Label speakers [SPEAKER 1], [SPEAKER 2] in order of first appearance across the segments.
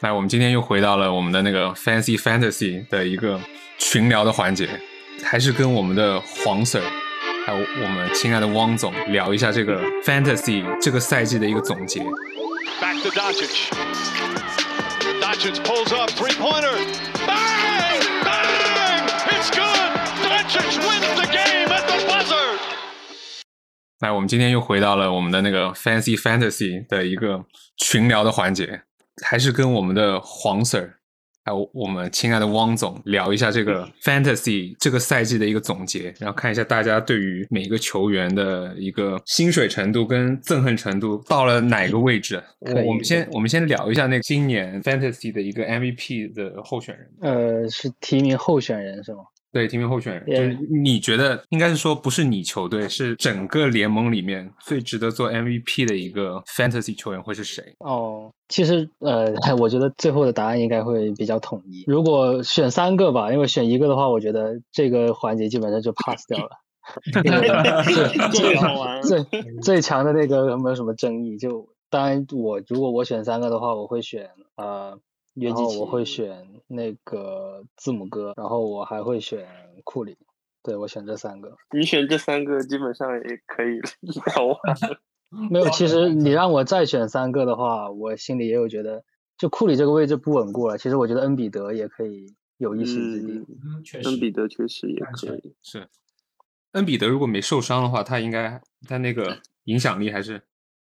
[SPEAKER 1] 来，我们今天又回到了我们的那个 Fancy Fantasy 的一个群聊的环节，还是跟我们的黄 Sir，还有我们亲爱的汪总聊一下这个 Fantasy 这个赛季的一个总结。
[SPEAKER 2] Back to Doncic. Doncic pulls up three pointer. Bang! Bang! It's good. Doncic wins the game at the buzzer.
[SPEAKER 1] 来，我们今天又回到了我们的那个 Fancy Fantasy 的一个群聊的环节，还是跟我们的黄 Sir，还有我们亲爱的汪总聊一下这个 Fantasy 这个赛季的一个总结，然后看一下大家对于每个球员的一个薪水程度跟憎恨程度到了哪个位置。我我们先我们先聊一下那个今年 Fantasy 的一个 MVP 的候选人。
[SPEAKER 3] 呃，是提名候选人是吗？
[SPEAKER 1] 对，提名候选人，
[SPEAKER 3] 也
[SPEAKER 1] 就是你觉得应该是说不是你球队，是整个联盟里面最值得做 MVP 的一个 fantasy 球员会是谁？
[SPEAKER 3] 哦，其实呃，我觉得最后的答案应该会比较统一。如果选三个吧，因为选一个的话，我觉得这个环节基本上就 pass 掉了。
[SPEAKER 4] 这个好玩。
[SPEAKER 3] 最最强的那个没有什么争议。就当然我如果我选三个的话，我会选呃约基奇，我会选那个字母哥，然后我还会选库里。对我选这三个。
[SPEAKER 4] 你选这三个基本上也可以 聊完。
[SPEAKER 3] 没有，其实你让我再选三个的话，我心里也有觉得，就库里这个位置不稳固了。其实我觉得恩比德也可以有一席之地。
[SPEAKER 4] 嗯，
[SPEAKER 5] 嗯，确实
[SPEAKER 4] 恩比德确实也可以。
[SPEAKER 1] 是恩比德如果没受伤的话，他应该他那个 影响力还是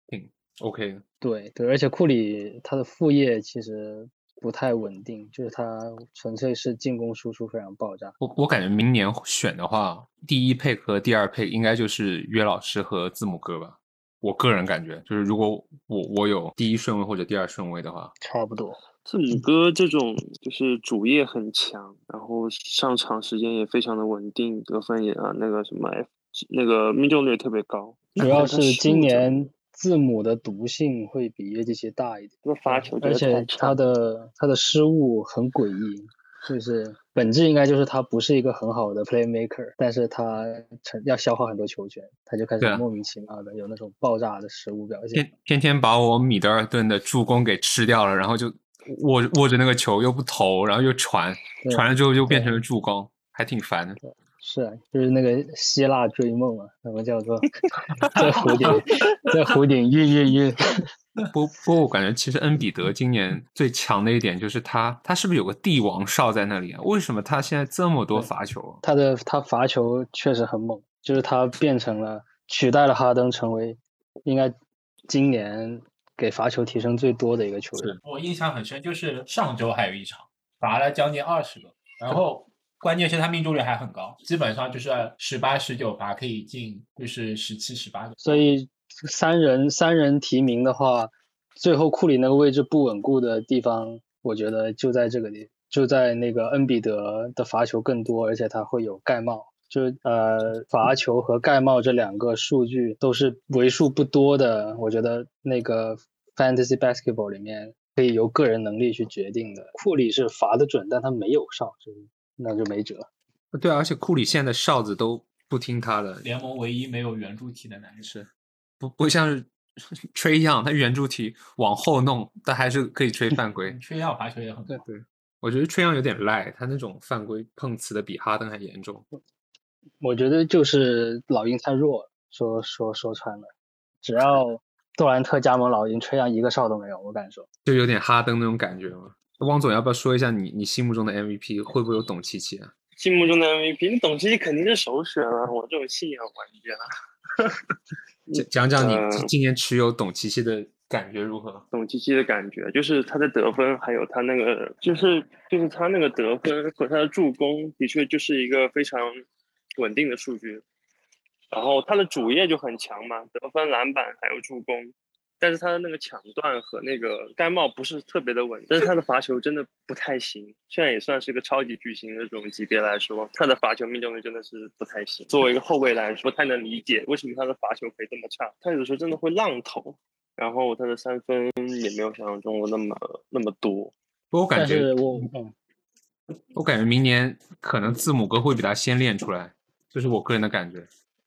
[SPEAKER 1] 挺 OK 的。
[SPEAKER 3] 对对，而且库里他的副业其实不太稳定，就是他纯粹是进攻输出非常爆炸。
[SPEAKER 1] 我我感觉明年选的话，第一配和第二配应该就是约老师和字母哥吧。我个人感觉，就是如果我我有第一顺位或者第二顺位的话，
[SPEAKER 3] 差不多。
[SPEAKER 4] 字母哥这种就是主业很强，然后上场时间也非常的稳定，得分也啊那个什么 F 那个命中率特别高。
[SPEAKER 3] 主要是今年字母的毒性会比约基奇大一点，
[SPEAKER 4] 那罚球
[SPEAKER 3] 而且他的他的失误很诡异，就是本质应该就是他不是一个很好的 playmaker，但是他成要消耗很多球权，他就开始莫名其妙的有那种爆炸的失误表现。
[SPEAKER 1] 天天天把我米德尔顿的助攻给吃掉了，然后就握握着那个球又不投，然后又传，传了之后就变成了助攻，还挺烦的。
[SPEAKER 3] 是啊，就是那个希腊追梦嘛，什么叫做 在湖顶在湖顶晕晕晕。
[SPEAKER 1] 不不过我感觉其实恩比德今年最强的一点就是他，他是不是有个帝王哨在那里啊？为什么他现在这么多罚球啊？
[SPEAKER 3] 他的他罚球确实很猛，就是他变成了取代了哈登，成为应该今年给罚球提升最多的一个球员。
[SPEAKER 5] 我印象很深，就是上周还有一场罚了将近二十个，然后关键是他命中率还很高，基本上就是十八、十九罚可以进，就是十七、十八个。
[SPEAKER 3] 所以三人三人提名的话，最后库里那个位置不稳固的地方，我觉得就在这个地，就在那个恩比德的罚球更多，而且他会有盖帽。就呃，罚球和盖帽这两个数据都是为数不多的，我觉得那个 fantasy basketball 里面可以由个人能力去决定的。库里是罚的准，但他没有哨，就是那就没辙。
[SPEAKER 1] 对啊，而且库里现在哨子都不听他的，
[SPEAKER 5] 联盟唯一没有圆柱体的男人
[SPEAKER 1] 是不不像是 吹样，他圆柱体往后弄，但还是可以吹犯规。
[SPEAKER 5] 吹样罚球也很对。
[SPEAKER 1] 对，我觉得吹样有点赖，他那种犯规碰瓷的比哈登还严重。
[SPEAKER 3] 我觉得就是老鹰太弱，说说说穿了，只要杜兰特加盟老鹰，吹样一个哨都没有，我敢说。
[SPEAKER 1] 就有点哈登那种感觉嘛。汪总要不要说一下你你心目中的 MVP 会不会有董琪琪啊？
[SPEAKER 4] 心目中的 MVP，那董琪琪肯定是首选啊！我这种信仰玩家。
[SPEAKER 1] 讲讲讲你
[SPEAKER 4] 呃
[SPEAKER 1] 今年持有董琪琪的感觉如何？
[SPEAKER 4] 董琪琪的感觉就是他的得分，还有他那个就是就是他那个得分和他的助攻，的确就是一个非常稳定的数据。然后他的主业就很强嘛，得分、篮板还有助攻。但是他的那个抢断和那个盖帽不是特别的稳，但是他的罚球真的不太行。现在也算是一个超级巨星的这种级别来说，他的罚球命中率真的是不太行。作为一个后卫来说，不太能理解为什么他的罚球可以这么差。他有的时候真的会浪投，然后他的三分也没有想象中的那么那么多。
[SPEAKER 1] 不过我感觉
[SPEAKER 3] 但是我嗯，
[SPEAKER 1] 我感觉明年可能字母哥会比他先练出来，这是我个人的感觉。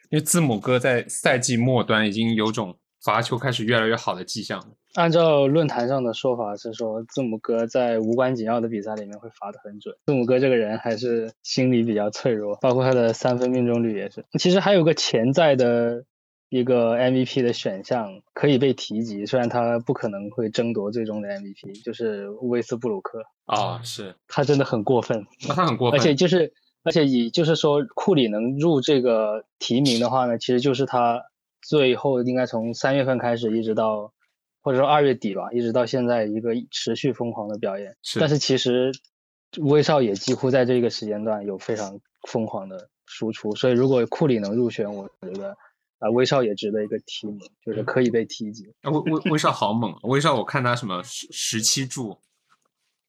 [SPEAKER 1] 因为字母哥在赛季末端已经有种罚球开始越来越好的迹象。
[SPEAKER 3] 按照论坛上的说法是说，字母哥在无关紧要的比赛里面会罚得很准。字母哥这个人还是心理比较脆弱，包括他的三分命中率也是。其实还有个潜在的一个 MVP 的选项可以被提及，虽然他不可能会争夺最终的 MVP，就是威斯布鲁克，
[SPEAKER 1] 啊，是，
[SPEAKER 3] 他真的很过分。
[SPEAKER 1] 那他很过分，
[SPEAKER 3] 而且就是，而且以就是说库里能入这个提名的话呢，其实就是他最后应该从三月份开始一直到，或者说二月底吧，一直到现在一个持续疯狂的表演。
[SPEAKER 1] 是
[SPEAKER 3] 但是其实威少也几乎在这个时间段有非常疯狂的输出，所以如果库里能入选，我觉得啊、威少也值得一个提名，就是可以被提及。
[SPEAKER 1] 啊威威威少好猛啊，威少我看他什么十十七助，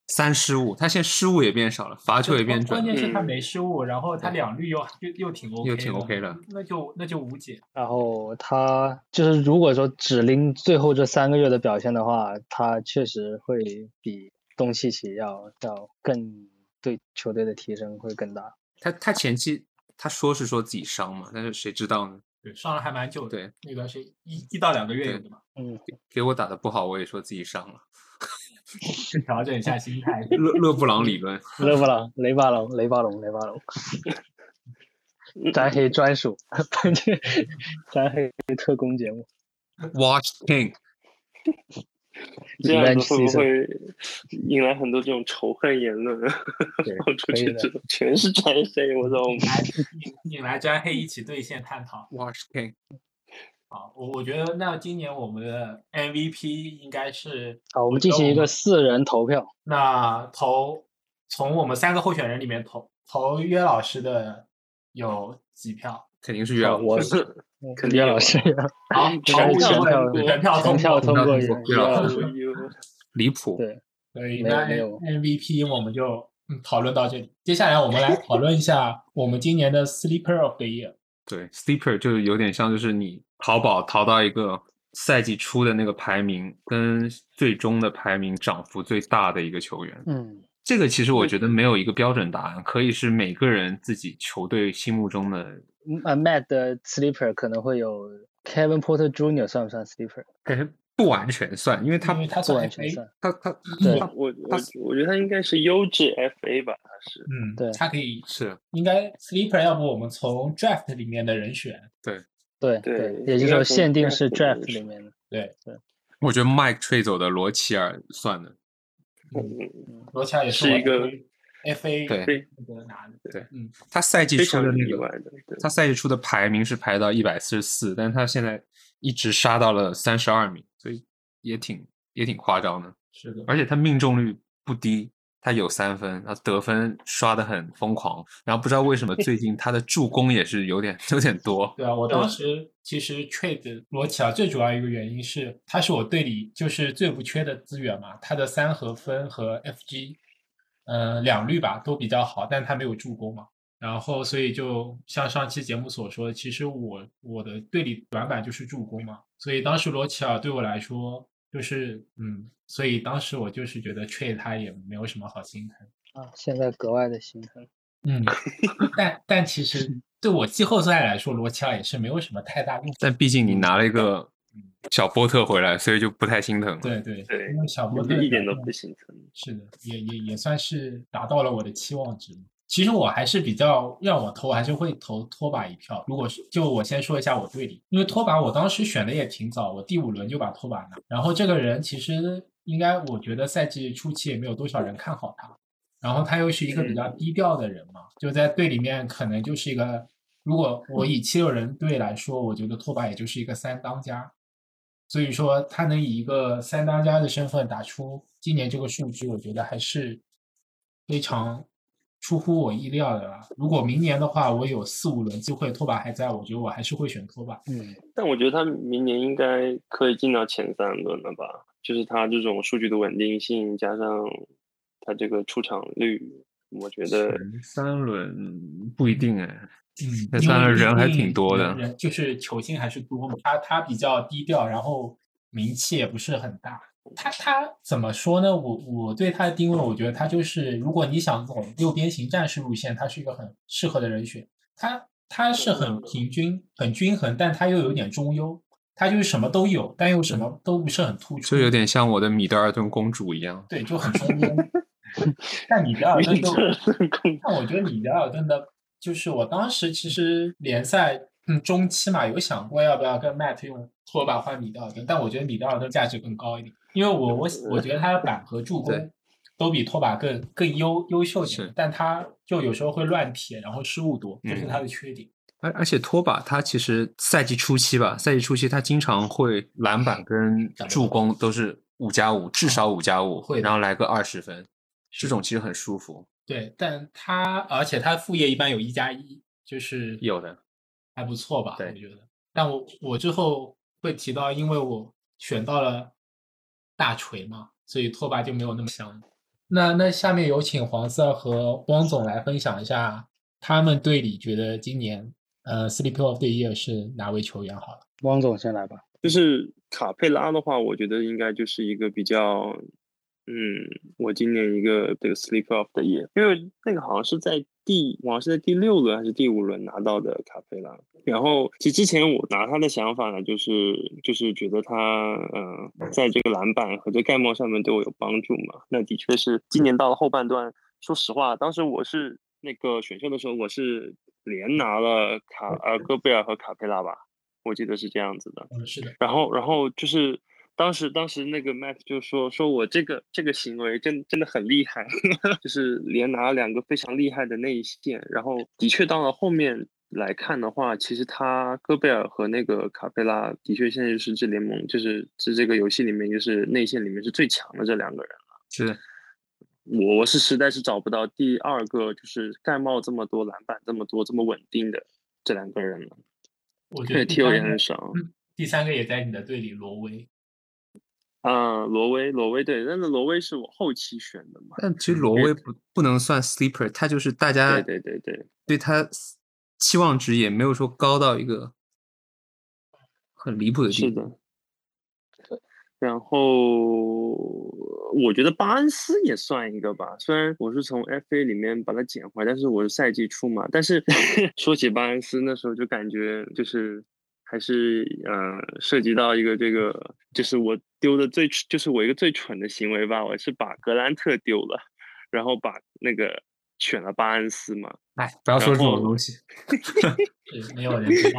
[SPEAKER 1] 三失误，他现在失误也变少了，罚球也变准了，
[SPEAKER 5] 关键是他
[SPEAKER 4] 嗯
[SPEAKER 5] 没失误，然后他两率又又又挺 OK，
[SPEAKER 1] 又挺 OK 的，
[SPEAKER 5] 那就那就无解。
[SPEAKER 3] 然后他就是如果说只拎最后这三个月的表现的话，他确实会比东契奇要要更对球队的提升会更大。
[SPEAKER 1] 他他前期他说是说自己伤嘛，但是谁知道呢？
[SPEAKER 5] 对，伤了还蛮久的，
[SPEAKER 1] 对，
[SPEAKER 5] 那个是一一到两个月有
[SPEAKER 1] 对
[SPEAKER 5] 的嘛，
[SPEAKER 3] 嗯，
[SPEAKER 1] 给我打的不好，我也说自己伤了。
[SPEAKER 5] 调整一下心态。
[SPEAKER 1] 勒勒布朗理论，
[SPEAKER 3] 勒布朗、雷巴隆、雷巴隆、雷巴隆，詹黑专属，詹黑特工节目。
[SPEAKER 1] Watch King，
[SPEAKER 4] 这样子会不会引来很多这种仇恨言论？
[SPEAKER 3] 对
[SPEAKER 4] 放出
[SPEAKER 3] 可以的
[SPEAKER 4] 去之后全是沾黑，我操！我们
[SPEAKER 5] 来引引来詹黑一起对线探讨。
[SPEAKER 1] Watch King，
[SPEAKER 5] 好，我我觉得那今年我们的 MVP 应该是
[SPEAKER 3] 好，我们进行一个四人投票。
[SPEAKER 5] 那投从我们三个候选人里面投投约老师的有几票？
[SPEAKER 1] 肯定是约老师
[SPEAKER 3] 我
[SPEAKER 1] 师。
[SPEAKER 3] 嗯
[SPEAKER 4] 肯定
[SPEAKER 3] 老师，
[SPEAKER 5] 好，
[SPEAKER 3] 全票
[SPEAKER 5] 全票通
[SPEAKER 3] 全票
[SPEAKER 5] 过。
[SPEAKER 3] 通过约
[SPEAKER 1] 全票通过
[SPEAKER 3] 约老师。
[SPEAKER 1] 离谱，
[SPEAKER 3] 对，
[SPEAKER 5] 所以
[SPEAKER 3] 没有
[SPEAKER 5] 那 MVP 我们就嗯讨论到这里。接下来我们来讨论一下我们今年的 Sleeper of the Year。
[SPEAKER 1] 对，sleeper 就有点像就是你淘宝淘到一个赛季初的那个排名跟最终的排名涨幅最大的一个球员。
[SPEAKER 3] 嗯，
[SPEAKER 1] 这个其实我觉得没有一个标准答案，可以是每个人自己球队心目中的。
[SPEAKER 3] 嗯呃，Matt 的 sleeper 可能会有 Kevin Porter Jr. 算不算 sleeper？
[SPEAKER 1] 感觉不完全算，因为他
[SPEAKER 5] 因为他算
[SPEAKER 3] 不完全算。
[SPEAKER 1] 他他
[SPEAKER 3] 对
[SPEAKER 1] 他
[SPEAKER 4] 我我我觉得他应该是优质 FA 吧，他是。
[SPEAKER 5] 嗯，
[SPEAKER 3] 对
[SPEAKER 5] 他可以
[SPEAKER 1] 是
[SPEAKER 5] 应该 Sleeper，要不我们从 Draft 里面的人选。
[SPEAKER 3] 对
[SPEAKER 4] 对对
[SPEAKER 3] 也就是说限定是
[SPEAKER 4] draft
[SPEAKER 3] 里面的。
[SPEAKER 5] 对对，
[SPEAKER 1] 我觉得 Mike 吹走的罗齐尔算的，
[SPEAKER 4] 嗯，
[SPEAKER 5] 罗乔也
[SPEAKER 4] 是一个
[SPEAKER 5] FA
[SPEAKER 1] 对
[SPEAKER 4] 对
[SPEAKER 5] 那个拿的。
[SPEAKER 1] 对
[SPEAKER 5] 嗯，
[SPEAKER 1] 他赛季
[SPEAKER 4] 非常
[SPEAKER 1] 初的那个他赛季初的排名是排到一百四十四，但是他现在一直杀到了三十二名，所以也挺也挺夸张的。
[SPEAKER 5] 是的。
[SPEAKER 1] 而且他命中率不低，他有三分，然后得分刷的很疯狂，然后不知道为什么最近他的助攻也是有点有点多。
[SPEAKER 5] 对啊，我当时其实 trade 罗齐尔最主要一个原因是，他是我队里就是最不缺的资源嘛，他的三和分和 FG，呃，两率吧都比较好，但他没有助攻嘛。然后，所以就像上期节目所说，其实我我的队里短板就是助攻嘛，所以当时罗齐尔对我来说就是嗯，所以当时我就是觉得 trade 他也没有什么好心疼。
[SPEAKER 3] 啊，现在格外的心疼。
[SPEAKER 5] 嗯，但但其实 对我季后赛来说，罗齐尔也是没有什么太大用。
[SPEAKER 1] 但毕竟你拿了一个小波特回来，所以就不太心疼。
[SPEAKER 5] 对对
[SPEAKER 4] 对
[SPEAKER 5] 因为小波特
[SPEAKER 4] 一点都不心疼。
[SPEAKER 5] 是的，也也也算是达到了我的期望值。其实我还是比较让我投，还是会投拖把一票。如果是就我先说一下我队里，因为拖把我当时选的也挺早，我第五轮就把拖把拿。然后这个人其实应该我觉得赛季初期也没有多少人看好他，然后他又是一个比较低调的人嘛，就在队里面可能就是一个，如果我以七六人队来说，我觉得拓跋也就是一个三当家。所以说他能以一个三当家的身份打出今年这个数据，我觉得还是非常出乎我意料的啦。如果明年的话，我有四五轮机会，拓跋还在，我觉得我还是会选拓跋。
[SPEAKER 3] 嗯，
[SPEAKER 4] 但我觉得他明年应该可以进到前三轮了吧？就是他这种数据的稳定性，加上他这个出场率，我觉得
[SPEAKER 1] 三轮不一定哎，
[SPEAKER 5] 嗯，
[SPEAKER 1] 那三轮人还挺多的
[SPEAKER 5] 就是球星还是多嘛。他他比较低调，然后名气也不是很大。他他怎么说呢？我我对他的定位，我觉得他就是，如果你想走六边形战士路线，他是一个很适合的人选。他他是很平均、很均衡，但他又有点中优。他就是什么都有，但又什么都不是很突出，
[SPEAKER 1] 就有点像我的米德尔顿公主一样。
[SPEAKER 5] 对，就很中间。但米德尔顿就，但我觉得米德尔顿的，就是我当时其实联赛嗯中期嘛，有想过要不要跟 Matt 用拖把换米德尔顿，但我觉得米德尔顿价值更高一点，因为我我我觉得他的板和助攻都比拖把更更优优秀点，但他就有时候会乱撇，然后失误多，这是他的缺点。
[SPEAKER 1] 而而且拖把他其实赛季初期吧，赛季初期他经常会篮板跟助攻都是五加五，至少五加五，然后来个二十分。这种其实很舒服，
[SPEAKER 5] 对，但他而且他副业一般有一加一，就是
[SPEAKER 1] 有的
[SPEAKER 5] 还不错吧？我觉得。但我我之后会提到，因为我选到了大锤嘛，所以拖把就没有那么香。那那下面有请黄色和汪总来分享一下他们队里觉得今年呃 Sleeper of the Year 是哪位球员？好了，
[SPEAKER 3] 汪总先来吧。
[SPEAKER 4] 就是卡佩拉的话，我觉得应该就是一个比较。嗯，我今年一个这个 sleep of the year，因为那个好像是在第，好像是在第六轮还是第五轮拿到的卡佩拉。然后其实之前我拿他的想法呢，就是就是觉得他，嗯，在这个篮板和这盖帽上面对我有帮助嘛。那的确是今年到了后半段，说实话，当时我是那个选秀的时候，我是连拿了卡呃戈贝尔和卡佩拉吧，我记得是这样子的。
[SPEAKER 5] 嗯，是的。
[SPEAKER 4] 然后然后就是。当时，当时那个 Matt 就说：“说我这个这个行为真真的很厉害，就是连拿两个非常厉害的内线。然后，的确到了后面来看的话，其实他戈贝尔和那个卡佩拉的确现在就是这联盟，就是是这个游戏里面就是内线里面是最强的这两个人了。
[SPEAKER 1] 是，
[SPEAKER 4] 我我是实在是找不到第二个就是盖帽这么多篮板这么多这么稳定的这两个人了。
[SPEAKER 5] 我觉得
[SPEAKER 4] T O 也很少。
[SPEAKER 5] 第三个也在你的队里，罗威。”
[SPEAKER 4] 啊，罗威，罗威对，但是罗威是我后期选的嘛。
[SPEAKER 1] 但其实罗威不不能算 sleeper，他就是大家
[SPEAKER 4] 对对对对，
[SPEAKER 1] 对他期望值也没有说高到一个很离谱的
[SPEAKER 4] 地步。是的。然后我觉得巴恩斯也算一个吧，虽然我是从 FA 里面把它捡回来，但是我是赛季初嘛。但是 说起巴恩斯，那时候就感觉就是。还是呃，涉及到一个这个，就是我丢的最，就是我一个最蠢的行为吧。我是把格兰特丢了，然后把那个选了巴恩斯嘛。
[SPEAKER 1] 哎，不要说这种东西，
[SPEAKER 5] 没有人知道。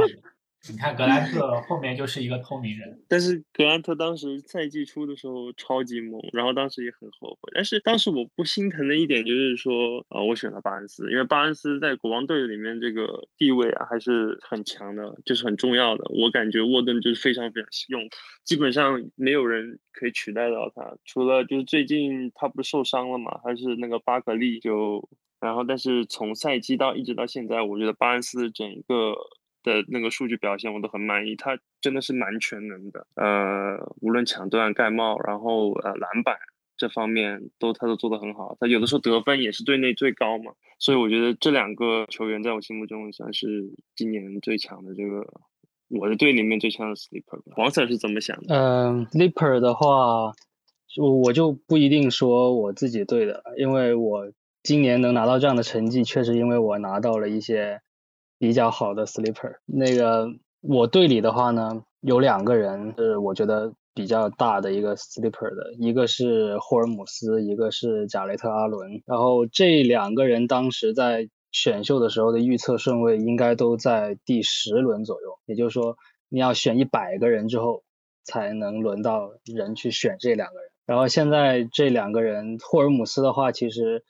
[SPEAKER 5] 你看格兰特后面就是一个透明人，
[SPEAKER 4] 但是格兰特当时赛季初的时候超级猛，然后当时也很后悔。但是当时我不心疼的一点就是说，啊，我选了巴恩斯，因为巴恩斯在国王队里面这个地位啊还是很强的，就是很重要的。我感觉沃顿就是非常非常用，基本上没有人可以取代到他，除了就是最近他不是受伤了嘛，还是那个巴格利就，然后但是从赛季到一直到现在，我觉得巴恩斯整个。的那个数据表现我都很满意，他真的是蛮全能的。呃，无论抢断、盖帽，然后呃篮板这方面都他都做得很好。他有的时候得分也是队内最高嘛，所以我觉得这两个球员在我心目中算是今年最强的这个我的队里面最强的 sleeper。王 Sir 是怎么想的？
[SPEAKER 3] 嗯，sleeper 的话，就我就不一定说我自己队的，因为我今年能拿到这样的成绩，确实因为我拿到了一些。比较好的 sleeper，那个我队里的话呢，有两个人是我觉得比较大的一个 sleeper 的，一个是霍尔姆斯，一个是贾雷特阿伦。然后这两个人当时在选秀的时候的预测顺位应该都在第十轮左右，也就是说你要选一百个人之后才能轮到人去选这两个人。然后现在这两个人，霍尔姆斯的话其实。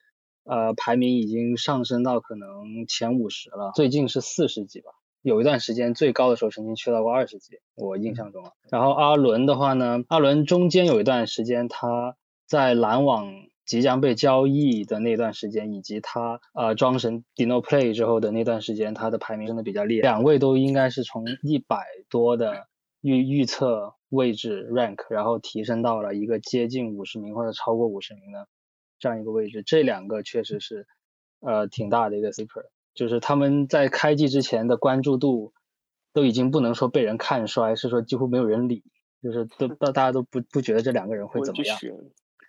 [SPEAKER 3] 呃，排名已经上升到可能前五十了，最近是四十几吧。有一段时间最高的时候曾经去到过二十几，我印象中。然后阿伦的话呢，阿伦中间有一段时间他在篮网即将被交易的那段时间，以及他呃装神 Dino Play 之后的那段时间，他的排名真的比较厉害。两位都应该是从一百多的预预测位置 rank，然后提升到了一个接近五十名或者超过五十名的。这样一个位置，这两个确实是，呃，挺大的一个 sleeper，就是他们在开季之前的关注度都已经不能说被人看衰，是说几乎没有人理，就是都大大家都不不觉得这两个人会怎么样。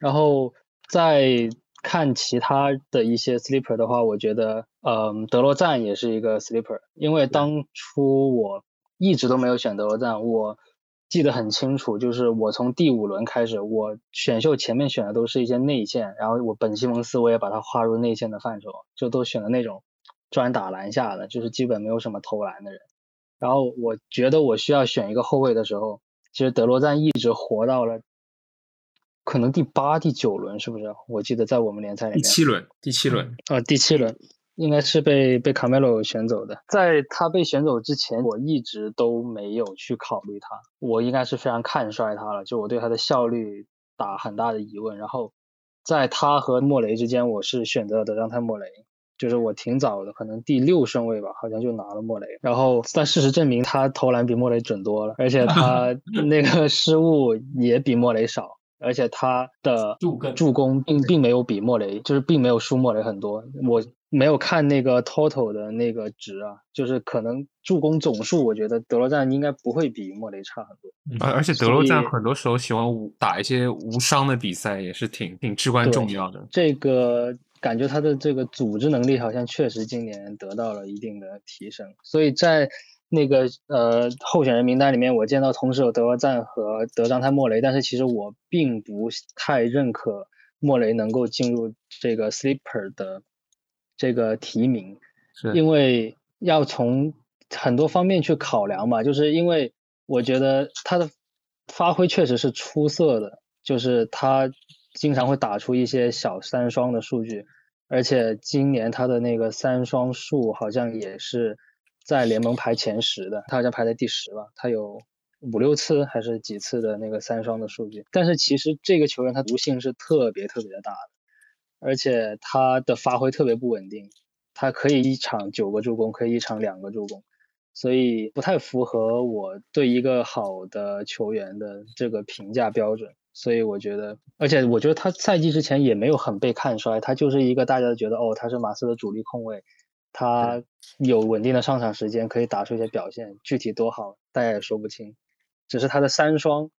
[SPEAKER 3] 然后再看其他的一些 sleeper 的话，我觉得，嗯，德罗赞也是一个 sleeper，因为当初我一直都没有选德罗赞，我记得很清楚，就是我从第五轮开始，我选秀前面选的都是一些内线，然后我本西蒙斯我也把他划入内线的范畴，就都选的那种专打篮下的，就是基本没有什么投篮的人。然后我觉得我需要选一个后卫的时候，其实德罗赞一直活到了可能第八、第九轮，是不是？我记得在我们联赛里面，
[SPEAKER 1] 第七轮，第七轮，
[SPEAKER 3] 呃，第七轮应该是被被卡梅罗选走的。在他被选走之前，我一直都没有去考虑他，我应该是非常看衰他了，就我对他的效率打很大的疑问。然后在他和莫雷之间，我是选择了德让他莫雷。就是我挺早的，可能第六顺位吧，好像就拿了莫雷。然后，但事实证明他投篮比莫雷准多了，而且他 那个失误也比莫雷少，而且他的助攻并并没有比莫雷，就是并没有输莫雷很多。我没有看那个 total 的那个值啊，就是可能助攻总数，我觉得德罗赞应该不会比莫雷差很多。
[SPEAKER 1] 而而且德罗赞很多时候喜欢打一些无伤的比赛，也是挺挺至关重要的。
[SPEAKER 3] 这个。感觉他的这个组织能力好像确实今年得到了一定的提升，所以在那个呃候选人名单里面，我见到同时有德罗赞和德章泰莫雷，但是其实我并不太认可莫雷能够进入这个 sleeper 的这个提名，因为要从很多方面去考量嘛，就是因为我觉得他的发挥确实是出色的，就是他。经常会打出一些小三双的数据，而且今年他的那个三双数好像也是在联盟排前十的，他好像排在第十吧，他有五六次还是几次的那个三双的数据。但是其实这个球员他毒性是特别特别的大的，而且他的发挥特别不稳定，他可以一场九个助攻，可以一场两个助攻，所以不太符合我对一个好的球员的这个评价标准。所以我觉得，而且我觉得他赛季之前也没有很被看衰，他就是一个大家都觉得哦，他是马刺的主力控卫，他有稳定的上场时间，可以打出一些表现，具体多好大家也说不清。只是他的三双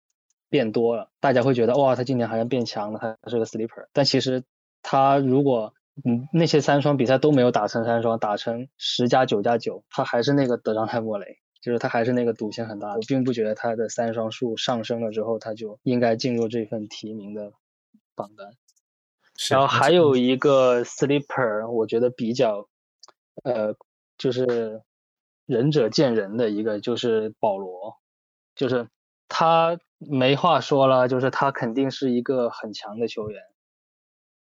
[SPEAKER 3] 变多了，大家会觉得哇，他今年好像变强了，他是个 sleeper。但其实他如果嗯那些三双比赛都没有打成三双，打成十加九加九，他还是那个德章泰莫雷。就是他还是那个赌性很大，我并不觉得他的三双数上升了之后，他就应该进入这份提名的榜单。然后还有一个 sleeper，我觉得比较，呃，就是仁者见仁的一个，就是保罗，就是他没话说了，就是他肯定是一个很强的球员，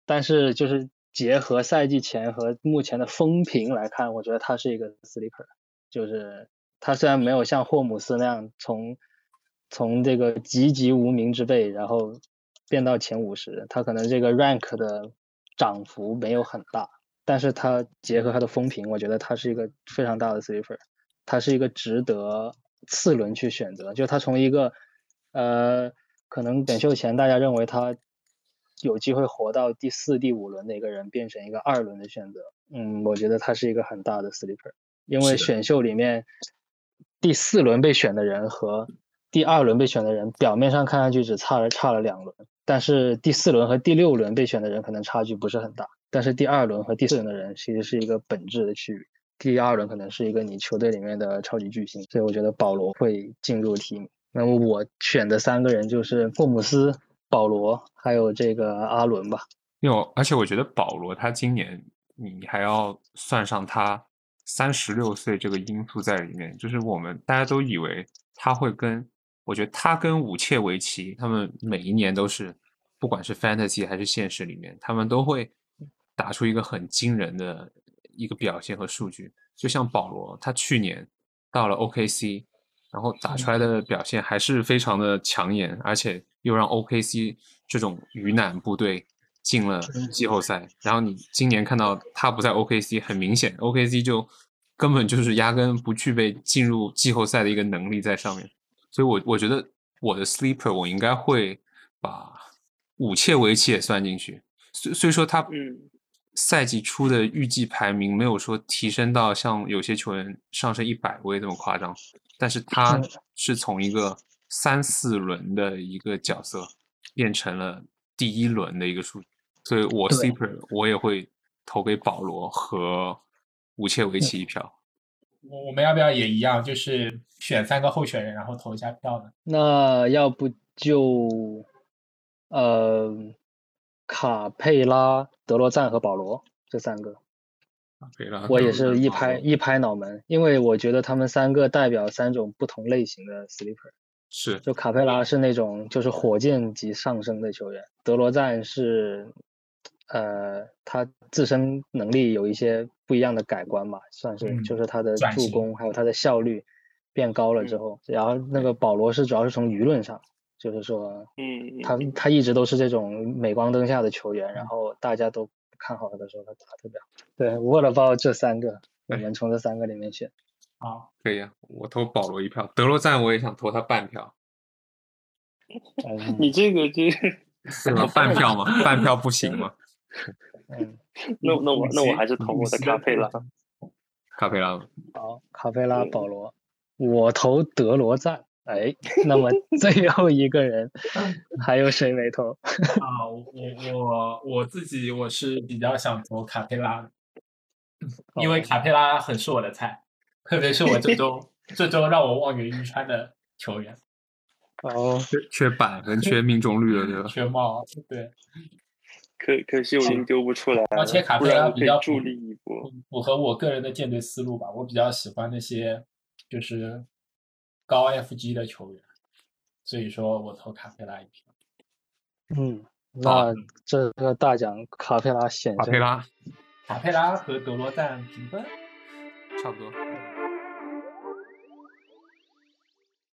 [SPEAKER 3] 但是就是结合赛季前和目前的风评来看，我觉得他是一个 sleeper，就是。他虽然没有像霍姆斯那样从从这个籍籍无名之辈，然后变到前五十，他可能这个 rank 的涨幅没有很大，但是他结合他的风评，我觉得他是一个非常大的 sleeper，他是一个值得次轮去选择，就他从一个呃可能选秀前大家认为他有机会活到第四、第五轮的一个人，变成一个二轮的选择，嗯，我觉得他是一个很大的 sleeper，因为选秀里面。第四轮被选的人和第二轮被选的人，表面上看上去只差了差了两轮，但是第四轮和第六轮被选的人可能差距不是很大，但是第二轮和第四轮的人其实是一个本质的区别。第二轮可能是一个你球队里面的超级巨星，所以我觉得保罗会进入提名。那么我选的三个人就是霍姆斯、保罗还有这个阿伦吧。
[SPEAKER 1] 有，而且我觉得保罗他今年你还要算上他。三十六岁这个因素在里面，就是我们大家都以为他会跟，我觉得他跟武切维奇他们每一年都是，不管是 fantasy 还是现实里面，他们都会打出一个很惊人的一个表现和数据。就像保罗，他去年到了 OKC，然后打出来的表现还是非常的抢眼，而且又让 OKC 这种鱼腩部队。进了季后赛，然后你今年看到他不在 OKC，很明显 OKC 就根本就是压根不具备进入季后赛的一个能力在上面，所以我我觉得我的 sleeper 我应该会把武切维奇也算进去，虽虽说他赛季初的预计排名没有说提升到像有些球员上升一百位这么夸张，但是他是从一个三四轮的一个角色变成了第一轮的一个数据。所以我 super 我也会投给保罗和吴切维奇一票。
[SPEAKER 5] 我我们要不要也一样，就是选三个候选人，然后投一下票呢？
[SPEAKER 3] 那要不就呃卡佩拉、德罗赞和保罗这三个。我也是一拍一拍脑门，因为我觉得他们三个代表三种不同类型的 sleeper。
[SPEAKER 1] 是
[SPEAKER 3] 就卡佩拉是那种就是火箭级上升的球员，德罗赞是呃他自身能力有一些不一样的改观吧，算是
[SPEAKER 5] 嗯
[SPEAKER 3] 就是他的助攻还有他的效率变高了之后，然后那个保罗是主要是从舆论上，就是说
[SPEAKER 4] 嗯，
[SPEAKER 3] 他他一直都是这种镁光灯下的球员，然后大家都看好他的时候，他打特别好。对，我了报这三个，我们从这三个里面选。
[SPEAKER 5] 好，
[SPEAKER 1] 可以啊，我投保罗一票，德罗赞我也想投他半票，
[SPEAKER 3] 嗯
[SPEAKER 4] 你这个这，
[SPEAKER 1] 是吗？半票吗？半票不行吗？
[SPEAKER 3] 嗯，
[SPEAKER 4] 那那我那我还是投我的卡佩拉。
[SPEAKER 1] 卡佩拉吗？
[SPEAKER 3] 好，卡佩拉、保罗，我投德罗赞。哎，那么最后一个人还有谁没投？
[SPEAKER 5] 啊，我我我我自己我是比较想投卡佩拉的，因为
[SPEAKER 3] 哦
[SPEAKER 5] 卡佩拉很是我的菜，特别是我这周 这周让我望眼欲穿的球员，
[SPEAKER 3] 哦，
[SPEAKER 1] 缺缺板跟缺命中率了，对吧？
[SPEAKER 5] 缺帽，对，
[SPEAKER 4] 可可惜我已经丢不出来了，
[SPEAKER 5] 而且卡佩拉比较助
[SPEAKER 4] 力一波。
[SPEAKER 5] 符合我个人的舰队思路吧。我比较喜欢那些就是高 FG 的球员，所以说我投卡佩拉一票。
[SPEAKER 3] 嗯，那这个大奖卡佩拉险胜。
[SPEAKER 1] 卡佩拉
[SPEAKER 5] 卡佩拉和德罗赞平分。
[SPEAKER 1] 差不多。